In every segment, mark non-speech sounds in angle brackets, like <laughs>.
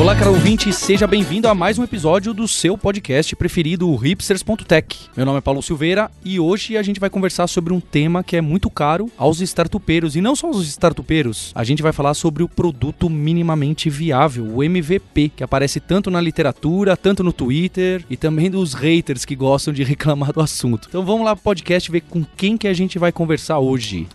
Olá, caro ouvinte, seja bem-vindo a mais um episódio do seu podcast preferido, o hipsters.tech. Meu nome é Paulo Silveira e hoje a gente vai conversar sobre um tema que é muito caro aos startupeiros e não só aos startupeiros. A gente vai falar sobre o produto minimamente viável, o MVP, que aparece tanto na literatura, tanto no Twitter e também dos haters que gostam de <laughs> reclamar do assunto. Então vamos lá pro podcast ver com quem que a gente vai conversar hoje.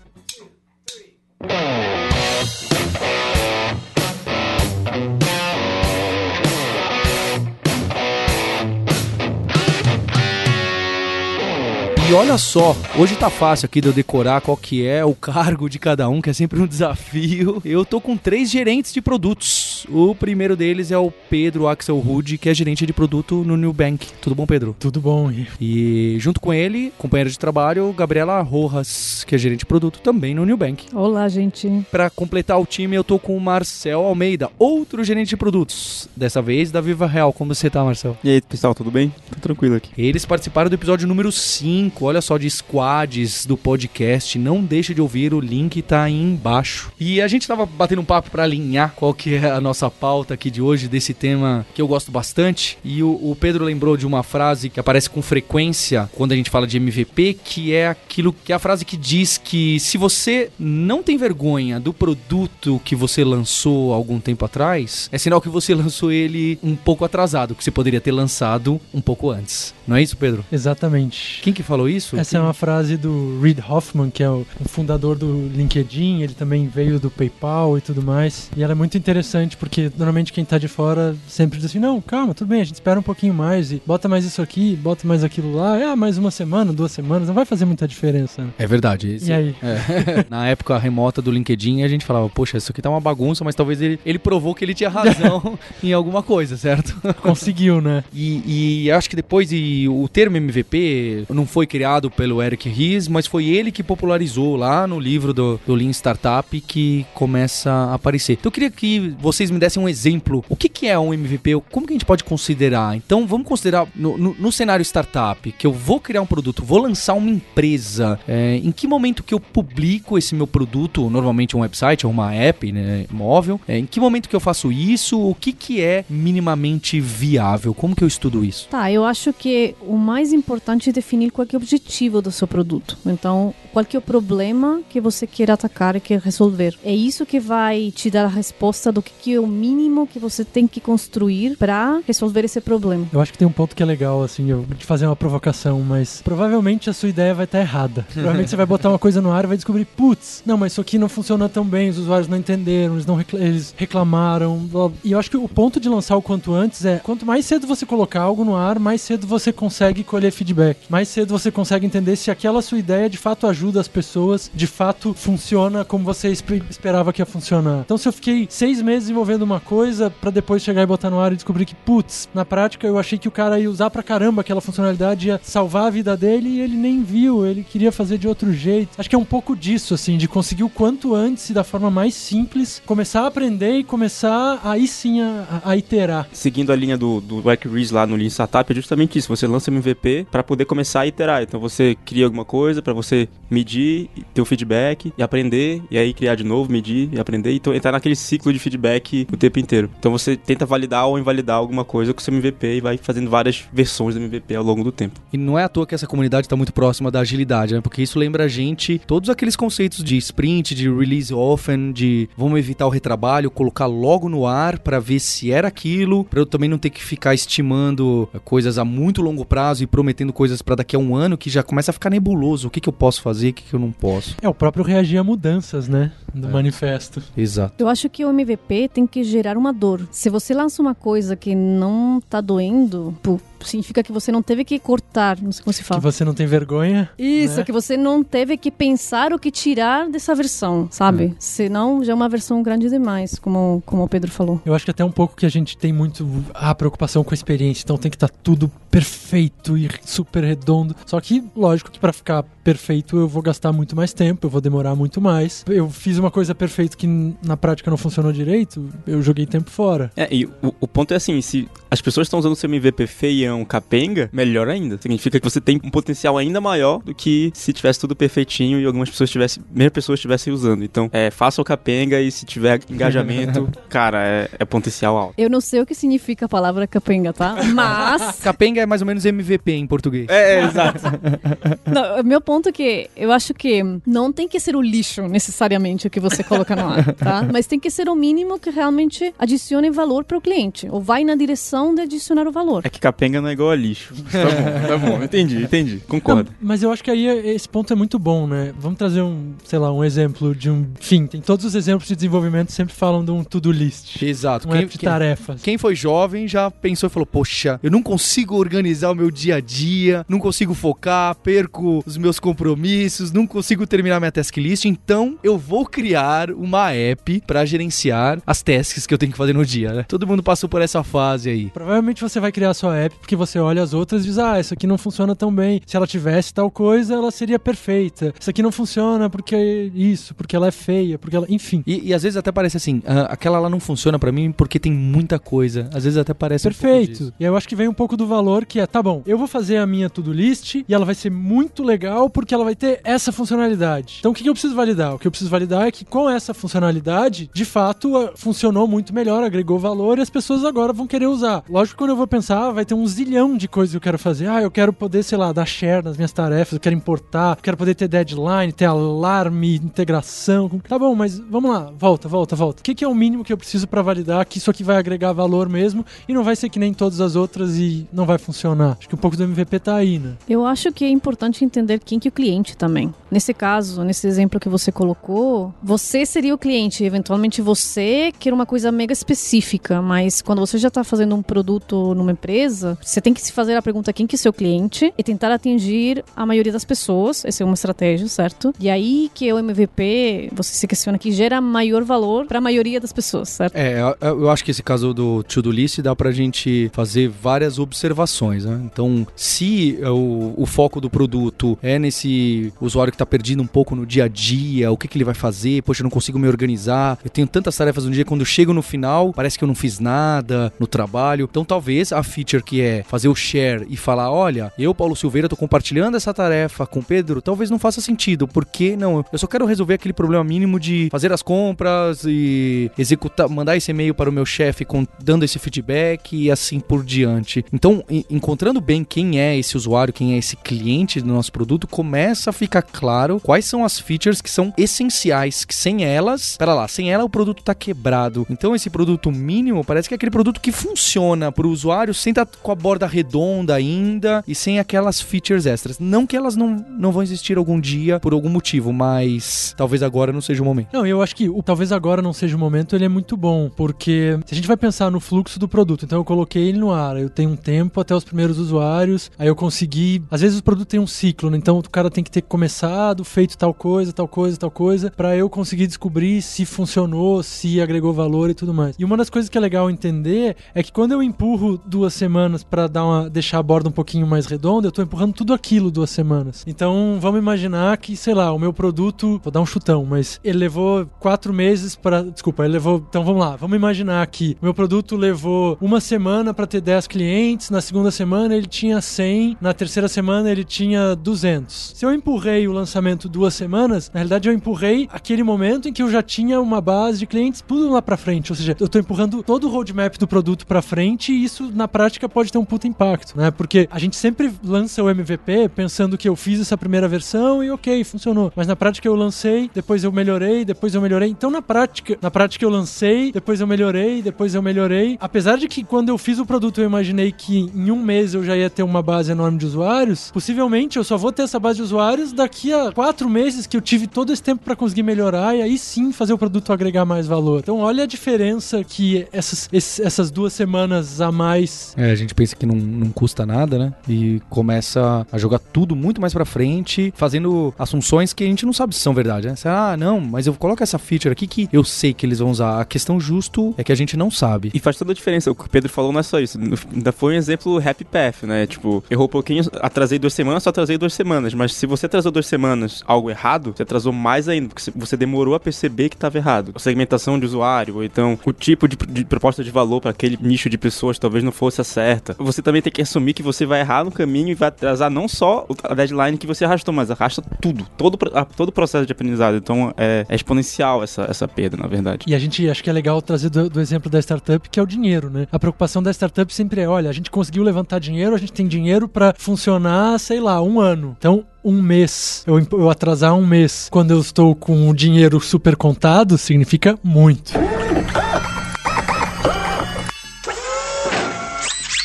E olha só, hoje tá fácil aqui de eu decorar qual que é o cargo de cada um, que é sempre um <laughs> desafio. Eu tô com três gerentes de produtos. O primeiro deles é o Pedro Axel Rude, que é gerente de produto no New Bank. Tudo bom, Pedro? Tudo bom. E junto com ele, companheiro de trabalho, Gabriela Rojas, que é gerente de produto também no New Bank. Olá, gente. Para completar o time, eu tô com o Marcel Almeida, outro gerente de produtos. Dessa vez da Viva Real. Como você tá, Marcel? E aí, pessoal, tudo bem? Tô tranquilo aqui. Eles participaram do episódio número 5 olha só, de squads do podcast. Não deixe de ouvir, o link tá aí embaixo. E a gente tava batendo um papo para alinhar qual que é a nossa pauta aqui de hoje, desse tema que eu gosto bastante. E o, o, Pedro lembrou de uma frase que aparece com frequência quando a gente fala de MVP, que é aquilo que é a frase que diz que se você não tem vergonha do produto que você lançou algum tempo atrás, é sinal que você <laughs> lançou ele um pouco atrasado, que você poderia ter lançado um pouco antes. Não é isso, Pedro? Exatamente. Quem que falou isso? Essa é uma frase do Reid Hoffman, que é o fundador do LinkedIn, ele também veio do PayPal e tudo mais. E ela é muito interessante porque normalmente quem tá de fora sempre diz assim: "Não, calma, tudo bem, a gente espera um pouquinho mais e bota mais isso aqui, bota mais aquilo lá. Ah, mais uma semana, duas semanas, não vai fazer muita diferença". Né? É verdade. Esse, e aí? É. <laughs> Na época remota do LinkedIn, a gente falava: "Poxa, isso aqui tá uma bagunça", mas talvez ele, ele provou que ele tinha razão <laughs> em alguma coisa, certo? Conseguiu, né? E, e acho que depois e o termo MVP não foi criado pelo Eric Ries, mas foi ele que popularizou lá no livro do, do Lean Startup que começa a aparecer. Então eu queria que vocês me dessem um exemplo. O que, que é um MVP? Como que a gente pode considerar? Então vamos considerar no, no, no cenário startup que eu vou criar um produto, vou lançar uma empresa. É, em que momento que eu publico esse meu produto? Normalmente um website ou uma app né, móvel. É, em que momento que eu faço isso? O que, que é minimamente viável? Como que eu estudo isso? Tá, eu acho que o mais importante é definir qual é o objetivo do seu produto. Então, qual é o problema que você quer atacar e quer resolver. É isso que vai te dar a resposta do que, que é o mínimo que você tem que construir para resolver esse problema. Eu acho que tem um ponto que é legal, assim, eu de fazer uma provocação, mas provavelmente a sua ideia vai estar errada. <laughs> Provavelmente você vai botar uma coisa no ar e vai descobrir, putz, não, mas isso aqui não funciona tão bem, os usuários não entenderam, eles, não recla eles reclamaram. Blá. E eu acho que o ponto de lançar o quanto antes é, quanto mais cedo você colocar algo no ar, mais cedo você consegue colher feedback. Mais cedo você consegue entender se aquela sua ideia de fato ajuda as pessoas, de fato funciona como você esperava que ia funcionar. Então, se eu fiquei seis meses desenvolvendo uma coisa para depois chegar e botar no ar e descobrir que, putz, na prática eu achei que o cara ia usar pra caramba aquela funcionalidade, ia salvar a vida dele e ele nem viu, ele queria fazer de outro jeito. Acho que é um pouco disso, assim, de conseguir o quanto antes e da forma mais simples, começar a aprender e começar aí sim a, a iterar. Seguindo a linha do, Eric Ries lá no Lean Startup, é justamente isso. Você lança MVP para poder começar a iterar. Então você cria alguma coisa para você medir, ter o feedback e aprender, e aí criar de novo, medir e aprender. Então entrar naquele ciclo de feedback o tempo inteiro. Então você tenta validar ou invalidar alguma coisa com o seu MVP e vai fazendo várias versões do MVP ao longo do tempo. E não é à toa que essa comunidade está muito próxima da agilidade, né? Porque isso lembra a gente todos aqueles conceitos de sprint, de release often, de vamos evitar o retrabalho, colocar logo no ar para ver se era aquilo, para eu também não ter que ficar estimando coisas a muito longo prazo e prometendo coisas para daqui a um ano que já começa a ficar nebuloso. O que, que eu posso fazer, o que, que eu não posso. É o próprio reagir a mudanças, né? Do é. manifesto. Exato. Eu acho que o MVP tem que gerar uma dor. Se você lança uma coisa que não tá doendo, pô, significa que você não teve que cortar, não sei como se fala. Que você não tem vergonha. Isso, né? que você não teve que pensar o que tirar dessa versão, sabe? Hum. Senão já é uma versão grande demais, como, como o Pedro falou. Eu acho que até um pouco que a gente tem muito a preocupação com a experiência, então tem que estar tá tudo perfeito e super redondo. Só que, lógico que para ficar perfeito eu vou gastar muito mais tempo, eu vou demorar muito mais. Eu fiz uma coisa perfeita que na prática não funcionou direito, eu joguei tempo fora. É, e o, o ponto é assim, se as pessoas estão usando o seu MVP feião não capenga, melhor ainda. Significa que você tem um potencial ainda maior do que se tivesse tudo perfeitinho e algumas pessoas tivessem, mesmo pessoas estivessem usando. Então, é, faça o capenga e se tiver engajamento, <laughs> cara, é, é potencial alto. Eu não sei o que significa a palavra capenga, tá? Mas. <laughs> Capenga é mais ou menos MVP em português. É, é exato. <laughs> Não, meu ponto é que eu acho que não tem que ser o lixo necessariamente o que você coloca no ar, tá? Mas tem que ser o mínimo que realmente adicione valor para o cliente, ou vai na direção de adicionar o valor. É que capenga não é igual a lixo. <laughs> Tá bom, tá bom. Entendi, entendi. Concordo. Não, mas eu acho que aí esse ponto é muito bom, né? Vamos trazer um, sei lá, um exemplo de um. Enfim, tem todos os exemplos de desenvolvimento sempre falam de um to-do list. Exato. Um Quem, app de tarefas. quem foi jovem já pensou e falou: Poxa, eu não consigo organizar o meu dia a dia, não consigo focar, perco os meus compromissos, não consigo terminar minha task list, então eu vou criar uma app pra gerenciar as tasks que eu tenho que fazer no dia, né? Todo mundo passou por essa fase aí. Provavelmente você vai criar a sua app porque você olha as outras e diz: Ah, isso aqui não funciona tão bem. Se ela tivesse tal coisa, ela seria perfeita. Isso aqui não funciona porque isso, porque ela é feia, porque ela. Enfim. E, e às vezes até parece assim, ah, aquela lá não funciona pra mim porque tem muita coisa. Às vezes até parece um Perfeito. disso. e aí eu acho que vem um pouco do valor que é, tá bom, eu vou fazer a minha to-do list e ela vai ser muito legal porque ela vai ter essa funcionalidade. Então o que eu preciso validar? O que eu preciso validar é que com essa funcionalidade, de fato, ah, funcionou muito melhor, agregou valor e as pessoas agora vão querer usar. Lógico que quando eu vou pensar, ah, vai ter um zilhão de coisas que eu quero fazer. Ah, eu quero poder, sei lá, dar share nas minhas tarefas, eu quero importar, eu quero poder ter deadline, ter alarme, integração. Tá bom, mas vamos lá, volta, volta, volta. O que, que é o mínimo que eu preciso pra validar que isso aqui vai agregar valor mesmo e não vai ser que nem todas as outras e não vai funcionar? Acho que um pouco do MVP tá aí, né? Eu acho que é importante entender quem que é o cliente também. Nesse caso, nesse exemplo que você colocou, você seria o cliente. Eventualmente você quer uma coisa mega específica, mas quando você já está fazendo um produto numa empresa, você tem que se fazer a pergunta quem que é seu cliente e tentar atingir a maioria das pessoas. Essa é uma estratégia, certo? E aí que o MVP, você se questiona que gera maior valor para a maioria das pessoas, certo? É, eu- acho que esse caso do to-do list dá pra gente fazer várias observações, né? Então, se o, o foco do produto é nesse usuário que tá perdido um pouco no dia a dia, o que, que ele vai fazer? Poxa, eu não consigo me organizar, eu tenho tantas tarefas no dia, quando eu chego no final, parece que eu não fiz nada no trabalho. Então, talvez a feature que é fazer o share e falar: olha, eu, Paulo Silveira, tô compartilhando essa tarefa com Pedro, talvez não faça sentido, porque não, eu só quero resolver aquele problema mínimo de fazer as compras e executar, mandar esse e-mail para o meu chefe dando esse feedback e assim por diante. Então, en- encontrando bem quem é esse usuário, quem é esse cliente do nosso produto, começa a ficar claro quais são as features que são essenciais, que sem elas, pera lá, sem ela o produto tá quebrado. Então, esse produto mínimo parece que é aquele produto que funciona para o usuário sem estar com a borda redonda ainda e sem aquelas features extras. Não que elas não, não vão existir algum dia por algum motivo, mas talvez agora não seja o momento. Não, eu acho que o, talvez agora não seja o momento, ele é muito bom, porque se a gente vai pensar no fluxo do produto, então eu coloquei ele no ar, eu tenho um tempo até os primeiros usuários, aí eu consegui. Às vezes o produto tem um ciclo, né? Então o cara tem que ter começado, feito tal coisa, tal coisa, tal coisa, pra eu conseguir descobrir se funcionou, se agregou valor e tudo mais. E uma das coisas que é legal entender é que quando eu empurro duas semanas pra dar uma, deixar a borda um pouquinho mais redonda, eu tô empurrando tudo aquilo duas semanas. Então vamos imaginar que, sei lá, o meu produto, vou dar um chutão, mas ele levou quatro meses para, desculpa, ele levou, então vamos lá, vamos imaginar que o meu produto levou uma semana para ter 10 clientes, na segunda semana ele tinha 100, na terceira semana ele tinha 200. Se eu empurrei o lançamento duas semanas, na realidade eu empurrei aquele momento em que eu já tinha uma base de clientes tudo lá para frente, ou seja, eu tô empurrando todo o roadmap do produto para frente e isso na prática pode ter um puta impacto, né? Porque a gente sempre lança o MVP pensando que eu fiz essa primeira versão e ok, funcionou. Mas na prática eu lancei, depois eu melhorei, depois eu melhorei. Então na prática, na prática eu lancei, depois eu melhorei, depois eu melhorei. Apesar de que quando eu fiz o produto eu imaginei que em um mês eu já ia ter uma base enorme de usuários, possivelmente eu só vou ter essa base de usuários daqui a quatro meses que eu tive todo esse tempo para conseguir melhorar e aí sim fazer o produto agregar mais valor. Então olha a diferença que essas, essas duas semanas a mais É, a gente pensa que não, não custa nada, né? E começa a jogar tudo muito mais pra frente, fazendo assunções que a gente não sabe se são verdade, né? Ah, não, mas eu coloco essa feature aqui que eu sei que eles vão usar. A questão justo é que a gente não sabe. E faz toda a diferença. O que o Pedro falou não é só isso. Ainda foi um exemplo happy path, né? Tipo, errou um pouquinho, atrasei duas semanas, só atrasei duas semanas. Mas se você atrasou duas semanas algo errado, você atrasou mais ainda, porque você demorou a perceber que estava errado. A segmentação de usuário, ou então o tipo de, de proposta de valor para aquele nicho de pessoas talvez não fosse a certa. Você também tem que assumir que você vai errar no caminho e vai atrasar não só a deadline que você arrastou, mas arrasta tudo, todo, todo o processo de aprendizado. Então é, é exponencial essa, essa perda, na verdade. E a gente acho que é legal trazer do, do, exemplo da startup, que é o dinheiro, né? A preocupação da startup sempre é: olha, a gente conseguiu levantar dinheiro, a gente tem dinheiro para funcionar, sei lá, um ano. Então, um mês, eu, eu atrasar um mês quando eu estou com o dinheiro super contado, significa muito.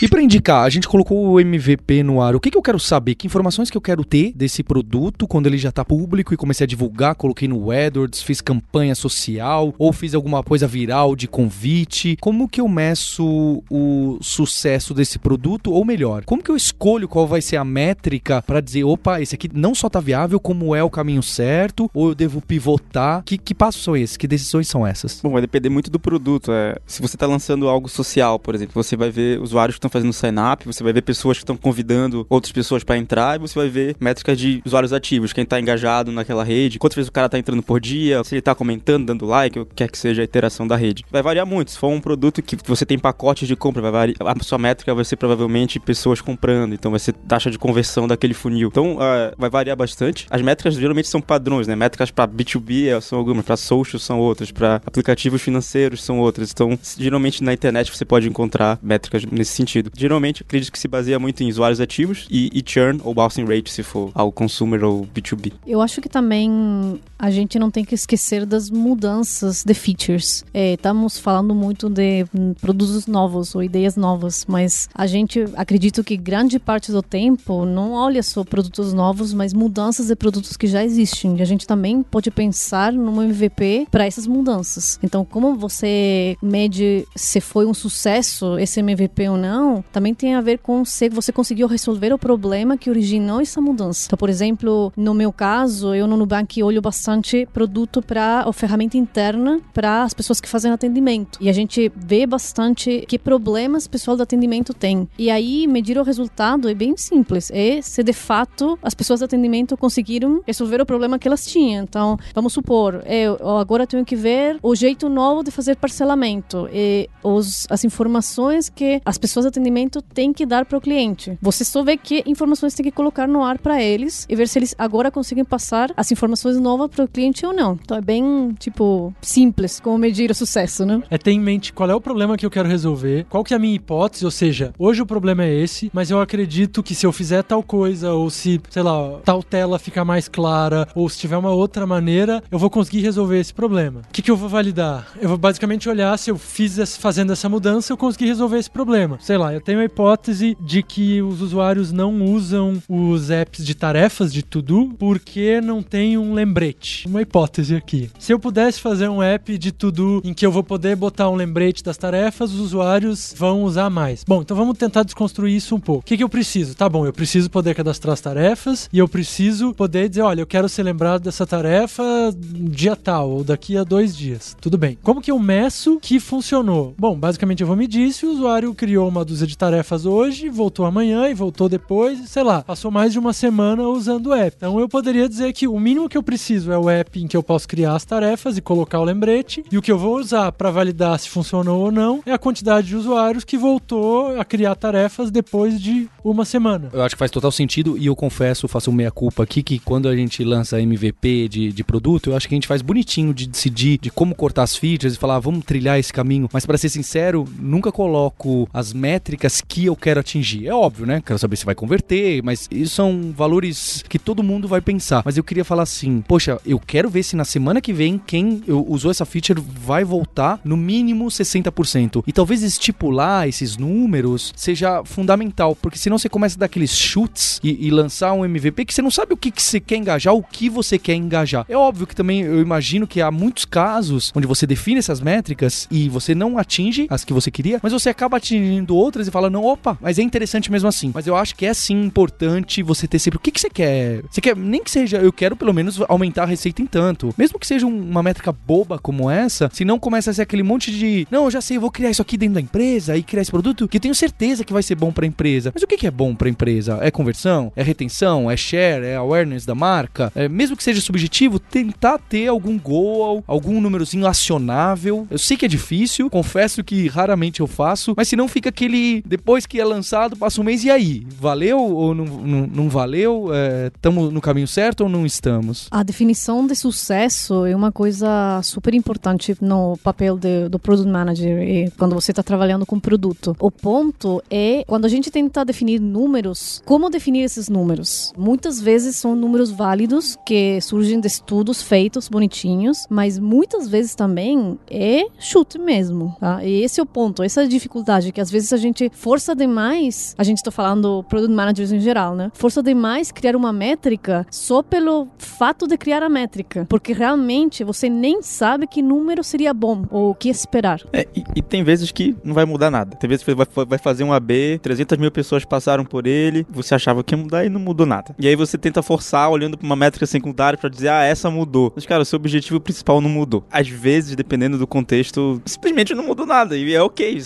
E para indicar, a gente colocou o MVP no ar. O que, que eu quero saber? Que informações que eu quero ter desse produto quando ele já tá público e comecei a divulgar? Coloquei no AdWords, fiz campanha social ou fiz alguma coisa viral de convite. Como que eu meço o sucesso desse produto? Ou melhor, como que eu escolho qual vai ser a métrica para dizer, opa, esse aqui não só tá viável, como é o caminho certo? Ou eu devo pivotar? Que, que passos são esses? Que decisões são essas? Bom, vai depender muito do produto. É, se você tá lançando algo social, por exemplo, você vai ver usuários que estão fazendo sign-up, você vai ver pessoas que estão convidando outras pessoas para entrar e você vai ver métricas de usuários ativos, quem tá engajado naquela rede, quantas vezes o cara tá entrando por dia, se ele tá comentando, dando like, o que quer que seja a interação da rede. Vai variar muito. Se for um produto que você tem pacotes de compra, vai variar, a sua métrica vai ser provavelmente pessoas comprando, então vai ser taxa de conversão daquele funil. Então uh, vai variar bastante. As métricas geralmente são padrões, né? Métricas para B2B são algumas, para social são outras, para aplicativos financeiros são outras. Então, geralmente na internet você pode encontrar métricas nesse sentido sentido. Geralmente, acredito que se baseia muito em usuários ativos e, e churn ou bouncing rate, se for ao consumer ou B2B. Eu acho que também a gente não tem que esquecer das mudanças de features. É, estamos falando muito de produtos novos ou ideias novas, mas a gente acredito que grande parte do tempo não olha só produtos novos, mas mudanças de produtos que já existem. E a gente também pode pensar no MVP para essas mudanças. Então, como você mede se foi um sucesso esse MVP ou não? Também tem a ver com se você conseguiu resolver o problema que originou essa mudança. Então, por exemplo, no meu caso, eu no Nubank olho bastante produto para a ferramenta interna para as pessoas que fazem atendimento. E a gente vê bastante que problemas o pessoal do atendimento tem. E aí, medir o resultado é bem simples. É se de fato as pessoas do atendimento conseguiram resolver o problema que elas tinham. Então, vamos supor, eu agora tenho que ver o jeito novo de fazer parcelamento e os, as informações que as pessoas do atendimento tem que dar para o cliente. Você só vê que informações tem que colocar no ar para eles e ver se eles agora conseguem passar as informações novas para o cliente ou não. Então é bem, tipo, simples como medir o sucesso, né? É ter em mente qual é o problema que eu quero resolver, qual que é a minha hipótese, ou seja, hoje o problema é esse, mas eu acredito que se eu fizer tal coisa, ou se, sei lá, tal tela ficar mais clara, ou se tiver uma outra maneira, eu vou conseguir resolver esse problema. O que, que eu vou validar? Eu vou basicamente olhar se eu fiz fazendo essa mudança, eu consegui resolver esse problema. Sei lá, eu tenho a hipótese de que os usuários não usam os apps de tarefas de to-do porque não tem um lembrete. Uma hipótese aqui. Se eu pudesse fazer um app de to-do em que eu vou poder botar um lembrete das tarefas, os usuários vão usar mais. Bom, então vamos tentar desconstruir isso um pouco. O que, que eu preciso? Tá bom, eu preciso poder cadastrar as tarefas e eu preciso poder dizer, olha, eu quero ser lembrado dessa tarefa dia tal ou daqui a dois dias. Tudo bem. Como que eu meço que funcionou? Bom, basicamente eu vou medir se o usuário criou uma dúzia de tarefas hoje, voltou amanhã e voltou depois, sei lá, passou mais de uma semana usando o app. Então eu poderia dizer que o mínimo que eu preciso é o app em que eu posso criar as tarefas e colocar o lembrete, e o que eu vou usar para validar se funcionou ou não é a quantidade de usuários que voltou a criar tarefas depois de uma semana. Eu acho que faz total sentido e eu confesso, faço meia culpa aqui que quando a gente lança MVP de, de produto, eu acho que a gente faz bonitinho de decidir de como cortar as features e falar, ah, vamos trilhar esse caminho, mas para ser sincero, nunca coloco as métricas métricas que eu quero atingir. É óbvio, né? Quero saber se vai converter, mas isso são valores que todo mundo vai pensar. Mas eu queria falar assim: poxa, eu quero ver se na semana que vem quem usou essa feature vai voltar no mínimo 60%. E talvez estipular esses números seja fundamental, porque senão você começa a dar aqueles chutes e, e lançar um MVP que você não sabe o que, que você quer engajar, o que você quer engajar. É óbvio que também eu imagino que há muitos casos onde você define essas métricas e você não atinge as que você queria, mas você acaba atingindo outras e fala, não, opa, mas é interessante mesmo assim. Mas eu acho que é sim importante você ter sempre o que, que você quer. Você quer, nem que seja, eu quero pelo menos aumentar a receita em tanto. Mesmo que seja uma métrica boba como essa, se não começa a ser aquele monte de, não, eu já sei, eu vou criar isso aqui dentro da empresa e criar esse produto que eu tenho certeza que vai ser bom para a empresa. Mas o que, que é bom para a empresa? É conversão? É retenção? É share? É awareness da marca? É, mesmo que seja subjetivo, tentar ter algum goal, algum númerozinho acionável. Eu sei que é difícil, confesso que raramente eu faço, mas se não fica aquele e depois que é lançado, passa um mês e aí? Valeu ou não, não, não valeu? Estamos no caminho certo ou não estamos? A definição de sucesso é uma coisa super importante no papel de, do Product Manager e quando você está trabalhando com produto. O ponto é quando a gente tenta definir números, como definir esses números? Muitas vezes são números válidos que surgem de estudos feitos bonitinhos, mas muitas vezes também é chute mesmo, tá? E esse é o ponto, essa é a dificuldade que às vezes a gente força demais, a gente está falando product managers em geral, né? Força demais criar uma métrica só pelo fato de criar a métrica, porque realmente você nem sabe que número seria bom ou o que esperar. É, e, e, tem vezes que não vai mudar nada. Tem vezes que vai, vai fazer um AB, 300 mil pessoas passaram por ele, você achava que ia mudar e não mudou nada. E aí você tenta forçar olhando para uma métrica secundária para dizer, ah, essa mudou. Mas, cara, o seu objetivo principal não mudou. Às vezes, dependendo do contexto, simplesmente não mudou nada. E é ok,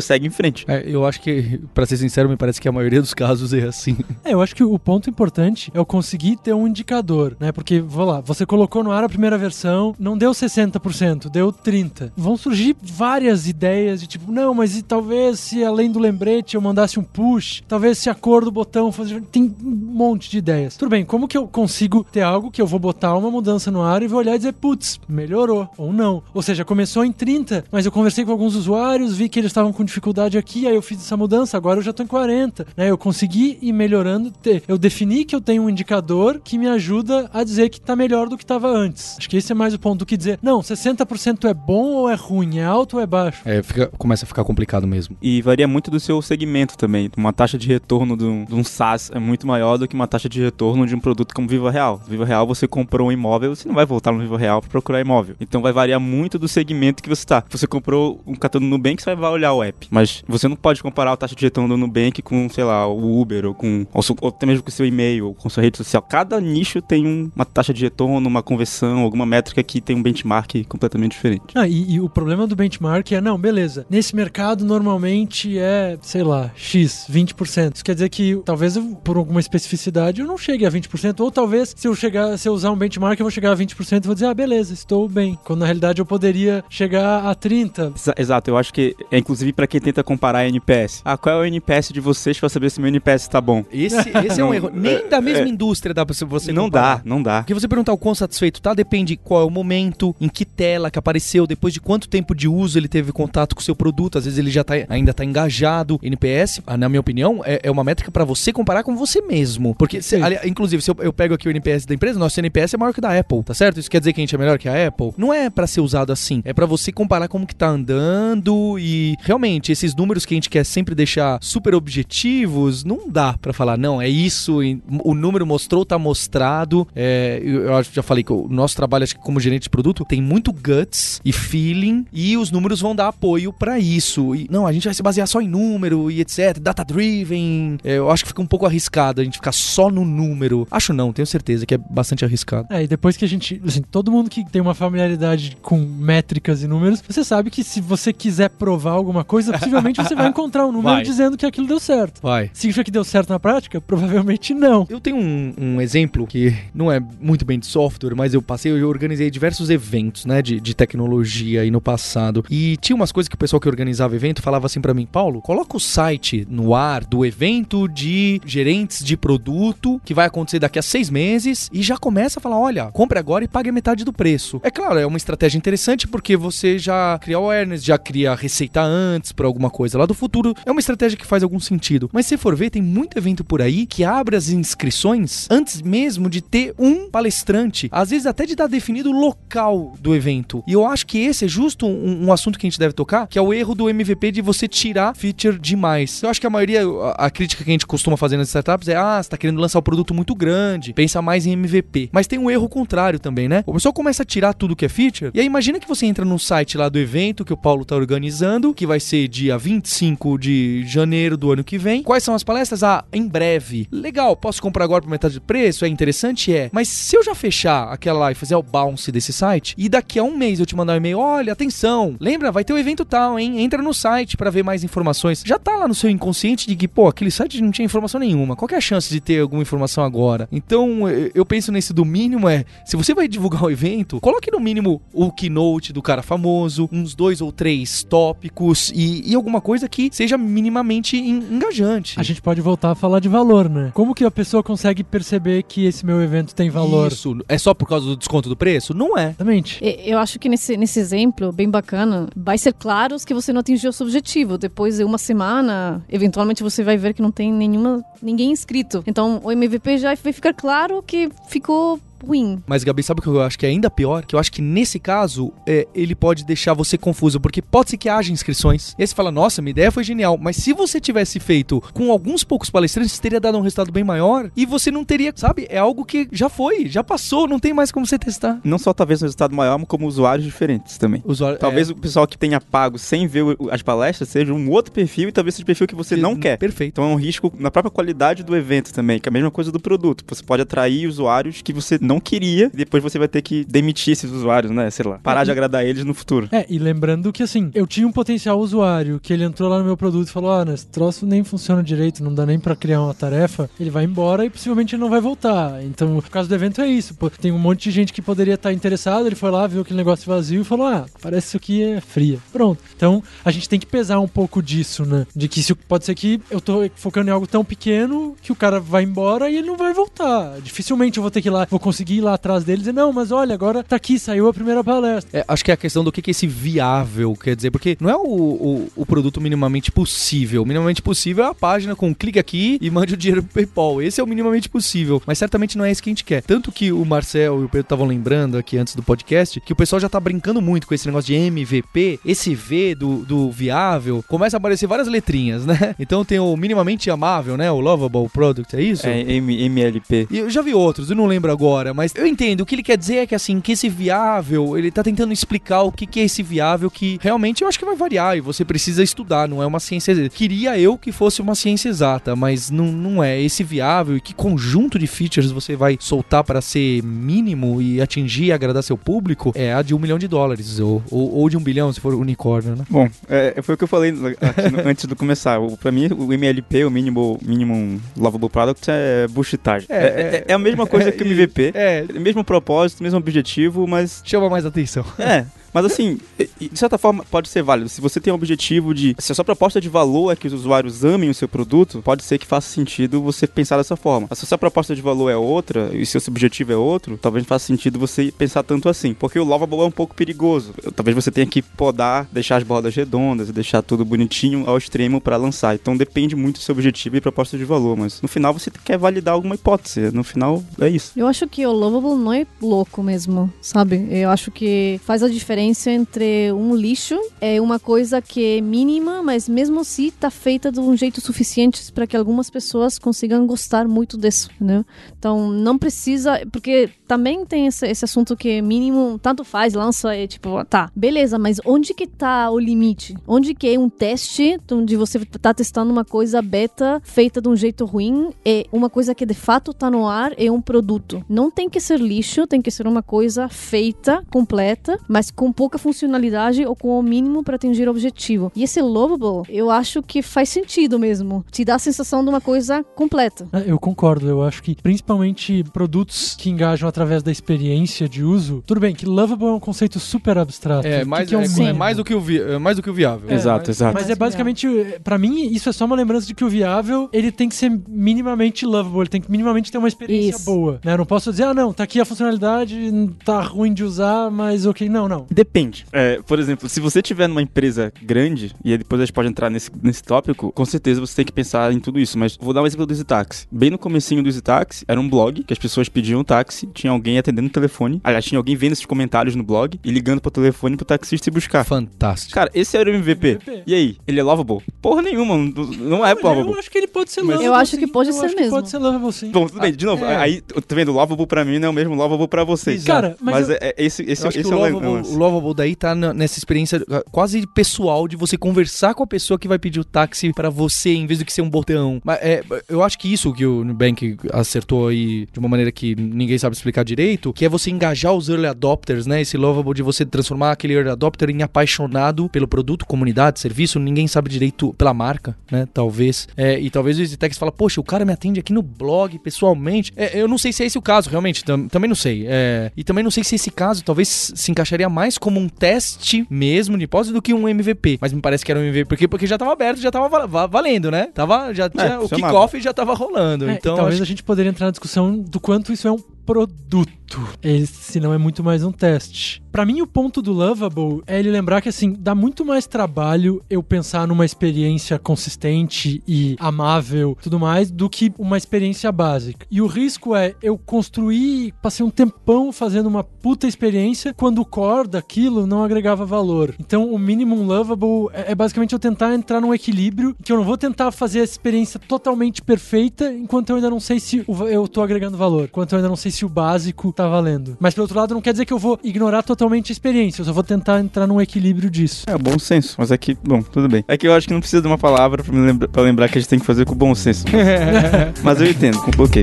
segue em frente. É, eu acho que, para ser sincero, me parece que a maioria dos casos é assim. É, eu acho que o ponto importante é eu conseguir ter um indicador, né? Porque, vou lá, você colocou no ar a primeira versão, não deu 60%, deu 30%. Vão surgir várias ideias de tipo, não, mas e talvez se além do lembrete eu mandasse um push, talvez se a cor do botão fosse. Tem um monte de ideias. Tudo bem, como que eu consigo ter algo que eu vou botar uma mudança no ar e vou olhar e dizer, putz, melhorou, ou não. Ou seja, começou em 30, mas eu conversei com alguns usuários, vi que eles estavam com dificuldade aqui, aí eu fiz essa mudança, agora eu já tô em 40. Né? Eu consegui ir melhorando, eu defini que eu tenho um indicador que me ajuda a dizer que tá melhor do que estava antes. Acho que esse é mais o ponto do que dizer, não, 60% é bom ou é ruim, é alto ou é baixo. É, fica, começa a ficar complicado mesmo. E varia muito do seu segmento também. Uma taxa de retorno de um, de um SaaS é muito maior do que uma taxa de retorno de um produto como Viva Real. Viva Real, você comprou um imóvel, você não vai voltar no Viva Real para procurar imóvel. Então vai variar muito do segmento que você está. Você comprou um cartão do Nubank, você vai olhar o app. Mas você não pode comparar a taxa de retorno do Nubank com, sei lá, o Uber ou com ou, ou até mesmo com o seu e-mail ou com sua rede social. Cada nicho tem um, uma taxa de retorno, uma conversão, alguma métrica que tem um benchmark completamente diferente. Ah, e, e o problema do benchmark é, não, beleza, nesse mercado normalmente é, sei lá, X, 20%. Isso quer dizer que talvez eu, por alguma especificidade eu não chegue a 20%, ou talvez se eu chegar, se eu usar um benchmark eu vou chegar a 20% e vou dizer, ah, beleza, estou bem. Quando na realidade eu poderia chegar a 30. Exato, eu acho que é inclusive para quem tenta comparar NPS. Ah, qual é o NPS de vocês para saber se meu NPS tá bom? Esse, esse é um <laughs> erro. Nem é, da mesma é, indústria dá pra você Não comparar. dá, não dá. Porque você perguntar o quão satisfeito tá, depende qual é o momento, em que tela que apareceu, depois de quanto tempo de uso ele teve contato com o seu produto, às vezes ele já tá, ainda tá engajado. NPS, ah, na minha opinião, é, é uma métrica para você comparar com você mesmo. Porque, se, ali, inclusive, se eu, eu, pego aqui o NPS da empresa, nosso NPS é maior que o da Apple, tá certo? Isso quer dizer que a gente é melhor que a Apple? Não é para ser usado assim, é para você comparar como que tá andando e realmente esses números que gente quer sempre deixar super objetivos, não dá para falar, não, é isso, o número mostrou, tá mostrado. É, eu já falei que o nosso trabalho, acho que como gerente de produto, tem muito guts e feeling e os números vão dar apoio para isso. E, não, a gente vai se basear só em número e etc. Data driven. É, eu acho que fica um pouco arriscado a gente ficar só no número. Acho não, tenho certeza que é bastante arriscado. É, e depois que a gente, assim, todo mundo que tem uma familiaridade com métricas e números, você sabe que se você quiser provar alguma coisa, possivelmente você vai encontrar um número vai. dizendo que aquilo deu certo. Vai. Significa que deu certo na prática? Provavelmente não. Eu tenho um, um exemplo que não é muito bem de software, mas eu passei, eu organizei diversos eventos, né, de, de tecnologia aí no passado. E tinha umas coisas que o pessoal que organizava evento falava assim para mim, Paulo, coloca o site no ar do evento de gerentes de produto que vai acontecer daqui a seis meses e já começa a falar, olha, compre agora e pague metade do preço. É claro, é uma estratégia interessante porque você já cria awareness, já cria receita antes para alguma coisa lá do futuro. É uma estratégia que faz algum sentido. Mas se for ver, tem muito evento por aí que abre as inscrições antes mesmo de ter um palestrante, às vezes até de estar definido o local do evento. E eu acho que esse é justo um, um, assunto que a gente deve tocar, que é o erro do MVP de você tirar feature demais. Eu acho que a maioria, a, a crítica que a gente costuma fazer nas startups é: ah, você tá querendo lançar um produto muito grande, pensa mais em MVP. Mas tem um erro contrário também, né? O pessoal começa a tirar tudo que é feature, e aí imagina que você entra no site lá do evento que o Paulo tá organizando, que vai ser dia 25 de janeiro do ano que vem. Quais são as palestras? Ah, em breve. Legal, posso comprar agora por metade do preço? É interessante? É. Mas se eu já fechar aquela lá e fazer o bounce desse site, e daqui a um mês eu te mandar um e-mail, olha, atenção, lembra, vai ter um evento tal, hein? Entra no site para ver mais informações. Já tá lá no seu inconsciente de que, pô, aquele site não tinha informação nenhuma. Qual é a chance de ter alguma informação agora? Então, eu penso nesse do mínimo é, se você vai divulgar o evento, coloque no mínimo o keynote do cara famoso, uns dois ou três tópicos e, e alguma coisa que que seja minimamente en- engajante. A gente pode voltar a falar de valor, né? Como que a pessoa consegue perceber que esse meu evento tem valor? Isso. É só por causa do desconto do preço? Não é. Exatamente. Eu acho que nesse, nesse exemplo, bem bacana, vai ser claro que você não atingiu o seu objetivo. Depois de uma semana, eventualmente você vai ver que não tem nenhuma, ninguém inscrito. Então o MVP já vai ficar claro que ficou ruim. Mas, Gabi, sabe o que eu acho que é ainda pior? Que eu acho que nesse caso, é, ele pode deixar você confuso, porque pode ser que haja inscrições. E aí você fala, nossa, minha ideia foi genial. Mas se você tivesse feito com alguns poucos palestrantes, teria dado um resultado bem maior. E você não teria, sabe? É algo que já foi, já passou, não tem mais como você testar. Não só talvez um resultado maior, mas como usuários diferentes também. Usuário, Talvez o pessoal que tenha pago sem ver o- as palestras seja um outro perfil e talvez seja o perfil que você não quer. Perfeito. Então é um risco na própria qualidade do evento também, que é a mesma coisa do produto. Você pode atrair usuários que você não queria depois você vai ter que demitir esses usuários, né? Sei lá, parar de agradar eles no futuro. É, e lembrando que assim, eu tinha um potencial usuário que ele entrou lá no meu produto e falou: Ah, esse troço nem funciona direito, não dá nem pra criar uma tarefa. Ele vai embora e possivelmente ele não vai voltar. Então, o caso do evento é isso. Pô, tem um monte de gente que poderia estar interessado, ele foi lá, viu aquele negócio vazio e falou: Ah, parece isso aqui é fria. Pronto. Então, a gente tem que pesar um pouco disso, né? De que isso pode ser que eu tô focando em algo tão pequeno que o cara vai embora e ele não vai voltar. Dificilmente eu vou ter que ir lá, vou conseguir ir lá atrás dele e dizer: Não, mas olha, agora tá aqui, saiu a primeira palestra. É, acho que é a questão do que, que esse viável quer dizer, porque não é o, o, o produto minimamente possível. Minimamente possível é a página com clique aqui e mande o dinheiro pro PayPal. Esse é o minimamente possível, mas certamente não é isso que a gente quer. Tanto que o Marcel e o Pedro estavam lembrando aqui antes do podcast que o pessoal já tá brincando muito com esse negócio de MVP. Esse V do, do viável começa a aparecer várias letrinhas, né? <laughs> Então tem o minimamente amável, né? O Lovable Product, é isso? É M- MLP. E eu já vi outros, eu não lembro agora, mas eu entendo. O que ele quer dizer é que, assim, que esse viável, ele tá tentando explicar o que, que é esse viável que realmente eu acho que vai variar e você precisa estudar, não é uma ciência exata. Queria eu que fosse uma ciência exata, mas não, não é. Esse viável e que conjunto de features você vai soltar para ser mínimo e atingir e agradar seu público é a de um milhão de dólares ou, ou, ou de um bilhão, se for unicórnio, né? Bom, é, foi o que eu falei no- <laughs> antes de começar. O, pra mim, o MLP, o Minimum, minimum Lovable Product, é bullshitagem. É, É, é- é a mesma coisa que o MVP. É, Mesmo propósito, mesmo objetivo, mas chama mais atenção. É, mas assim, de certa forma pode ser válido. Se você tem o objetivo de. Se a sua proposta de valor é que os usuários amem o seu produto, pode ser que faça sentido você pensar dessa forma. Mas se a sua proposta de valor é outra e seu objetivo é outro, talvez não faça sentido você pensar tanto assim. Porque o Lovable é um pouco perigoso. Talvez você tenha que podar, deixar as bordas redondas, deixar tudo bonitinho ao extremo para lançar. Então depende muito do seu objetivo e proposta de valor. Mas no final você quer validar alguma hipótese. No final é isso. Eu acho que o Lovable não é louco mesmo, sabe? Eu acho que faz a diferença entre um lixo é uma coisa que é mínima, mas mesmo assim tá feita de um jeito suficiente para que algumas pessoas consigam gostar muito disso, né? Então não precisa, porque também tem esse, esse assunto que é mínimo, tanto faz, lança é tipo, tá, beleza, mas onde que tá o limite? Onde que é um teste onde você tá testando uma coisa beta feita de um jeito ruim é uma coisa que de fato tá no ar é um produto. Não tem que ser lixo, tem que ser uma coisa feita, completa, mas com pouca funcionalidade ou com o mínimo para atingir o objetivo. E esse lovable, eu acho que faz sentido mesmo. Te dá a sensação de uma coisa completa. É, Eu concordo, eu acho que principalmente produtos que engajam através da experiência de uso. Tudo bem que lovable é um conceito super abstrato. É, que mais, que é, um é, é mais, do que o vi- é mais do que o viável. Exato, mas- exato. Mas é basicamente, pra mim, isso é só uma lembrança de que o viável, ele tem que ser minimamente lovable, ele tem que minimamente ter uma experiência Isso. boa. Né? Eu não posso dizer, ah, não, tá aqui a funcionalidade, tá ruim de usar, mas ok. Não, não. Depende. É, por exemplo, se você tiver numa empresa grande, e aí depois a gente pode entrar nesse, nesse tópico, com certeza você tem que pensar em tudo isso. Mas vou dar um exemplo do EasyTaxi. Bem no comecinho do EasyTaxi, era um blog que as pessoas pediam um táxi, tinha alguém atendendo o telefone. Aliás, tinha alguém vendo esses comentários no blog e ligando pro telefone pro taxista ir buscar. Fantástico. Cara, esse era o MVP. MVP. E aí, ele é lovable? Porra nenhuma, não, não é Olha, lovable. eu acho que ele pode ser lovable. Eu acho sim. que pode Eu ser acho que mesmo. pode ser lovable, sim. Bom, tudo bem, de novo, é. aí, tá vendo, lovable pra mim não é o mesmo lovable pra vocês. Cara, mas mas eu- é, é esse, esse, Eu acho esse que é o lovable, lance. o lovable daí tá nessa experiência uh, quase pessoal de você conversar com a pessoa que vai pedir o táxi pra você, em vez do que ser um botão. Mas é, eu acho que isso que o Nubank acertou aí de uma maneira que ninguém sabe explicar direito, que é você engajar os early adopters, né? Esse lovable de você transformar aquele early adopter em apaixonado pelo produto, comunidade, serviço, ninguém sabe direito pela marca, né? Talvez. É, e talvez o EasyTex fala, poxa, o cara me atende aqui no blog, pessoalmente. É, eu não sei se é esse o caso, realmente. tam- também não sei. É, e também não sei se esse caso talvez se encaixaria mais mais como um teste mesmo de hipótese do que um MVP. Mas me parece que era um MVP porque, porque já tava aberto, já tava val- va- valendo, né? Tava, já tinha, o chamava. kickoff já tava rolando. É, então, talvez acho a gente poderia entrar na discussão do quanto isso é um produto. Ele, se não é muito mais um teste. Pra mim, o ponto do Lovable é ele lembrar que, assim, dá muito mais trabalho eu pensar numa experiência consistente e amável tudo mais do que uma experiência básica. E o risco é eu construir, passei um tempão fazendo uma puta experiência quando o core daquilo não agregava valor. Então, o minimum lovable é, é basicamente eu tentar entrar num equilíbrio que eu não vou tentar fazer a experiência totalmente perfeita enquanto eu ainda não sei se eu tô agregando valor, enquanto eu ainda não sei se o básico tá valendo. Mas, pelo outro lado, não quer dizer que eu vou ignorar totalmente a experiência, eu só vou tentar entrar num equilíbrio disso. É, bom senso. Mas é que, bom, tudo bem. É que eu acho que não precisa de uma palavra pra, me lembra- pra lembrar que a gente tem que fazer com bom senso. <laughs> Mas eu entendo, com ok.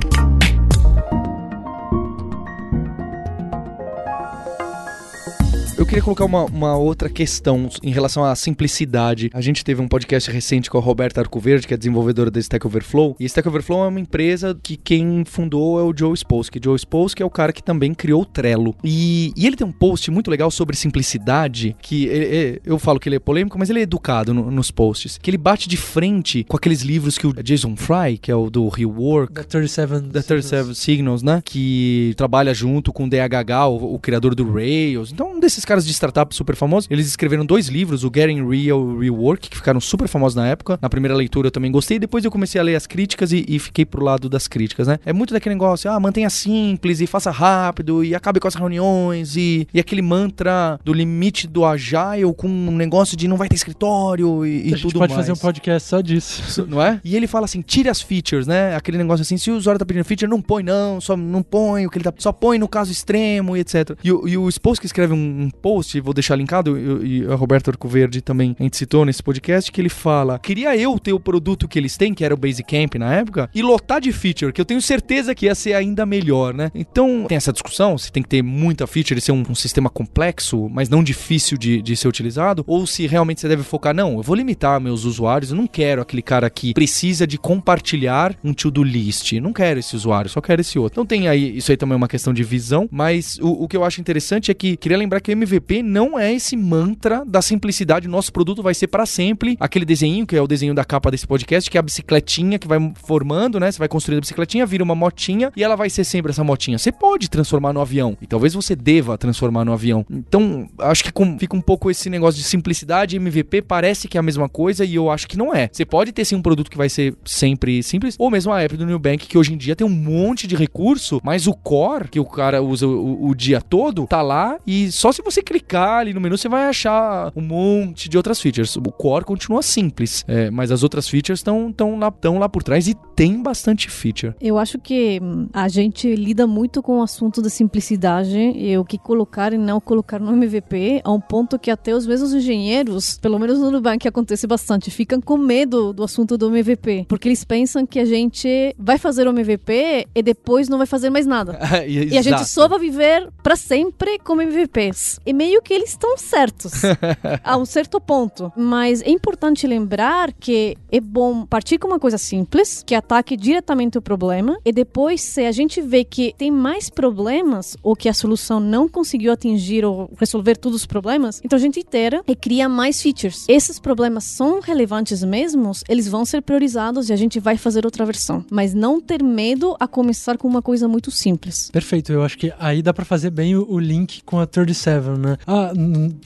Eu queria colocar uma, uma outra questão em relação à simplicidade. A gente teve um podcast recente com a Roberta Arcoverde, que é desenvolvedora da Stack Overflow. E Stack Overflow é uma empresa que quem fundou é o Joe Spolsky. Joe Spolsky é o cara que também criou o Trello. E, e ele tem um post muito legal sobre simplicidade, que ele- eu falo que ele é polêmico, mas ele é educado no- nos posts. Que ele bate de frente com aqueles livros que o Jason Fry, que é o do Rework, Da 37. da 37 Signals, né? Que trabalha junto com o DHH, o, o criador do Rails. Então, um desses caras de startup super famosos. Eles escreveram dois livros, o Getting Real Rework, que ficaram super famosos na época. Na primeira leitura eu também gostei. Depois eu comecei a ler as críticas e, e fiquei pro lado das críticas, né? É muito daquele negócio, ah, mantenha simples e faça rápido e acabe com as reuniões e, e aquele mantra do limite do agile com um negócio de não vai ter escritório e, e a gente pode mais. fazer um podcast só disso. Isso, não é? E ele fala assim, tire as features, né? Aquele negócio assim, se o usuário tá pedindo feature, não põe não, só não põe o que ele tá, só põe no caso extremo e etc. E, o- e o que escreve um, um post, vou deixar linkado, e, a Roberto Arcoverde também a gente citou nesse podcast, que ele fala, queria eu ter o produto que eles têm, que era o Basecamp na época, e lotar de feature, que eu tenho certeza que ia ser ainda melhor, né? Então, tem essa discussão, se tem que ter muita feature e ser um, um sistema complexo, mas não difícil de, de ser utilizado, ou se realmente você deve focar, não, eu vou limitar meus usuários, eu não quero aquele cara que precisa de compartilhar um to-do list, não quero esse usuário, só quero esse outro. Então tem aí, isso aí também é uma questão de visão, mas o, o que eu acho interessante é que, queria lembrar que o MVP não é esse mantra da simplicidade, nosso produto vai ser para sempre, aquele desenho, que é o desenho da capa desse podcast, que é a bicicletinha que vai formando, né, você vai construindo a bicicletinha, vira uma motinha, e ela vai ser sempre essa motinha. Você pode transformar no avião, e talvez você deva transformar no avião. Então, acho que com- fica um pouco esse negócio de simplicidade, MVP parece que é a mesma coisa, e eu acho que não é. Você pode ter sim um produto que vai ser sempre simples, ou mesmo a app do Nubank, que hoje em dia tem um monte de recurso, mas o core, que o cara usa o, o dia todo, tá lá, e só se você clicar ali no menu, você vai achar um monte de outras features. O core continua simples, é, mas as outras features estão tão lá, tão lá por trás e tem bastante feature. Eu acho que hum, a gente lida muito com o assunto da simplicidade e o que colocar e não colocar no MVP, a um ponto que até os mesmos engenheiros, pelo menos no Nubank acontece bastante, ficam com medo do assunto do MVP, porque eles pensam que a gente vai fazer o MVP e depois não vai fazer mais nada. <laughs> E a gente só vai viver pra sempre como MVPs. E meio que eles estão certos. <laughs> a um certo ponto. Mas é importante lembrar que é bom partir com uma coisa simples, que ataque diretamente o problema, e depois, se a gente vê que tem mais problemas, ou que a solução não conseguiu atingir ou resolver todos os problemas, então a gente itera e cria mais features. Esses problemas são relevantes mesmos, eles vão ser priorizados e a gente vai fazer outra versão. Mas não ter medo a começar com uma coisa muito simples. Perfeito, eu acho que aí dá pra fazer bem o, o link com a 37, né? Ah,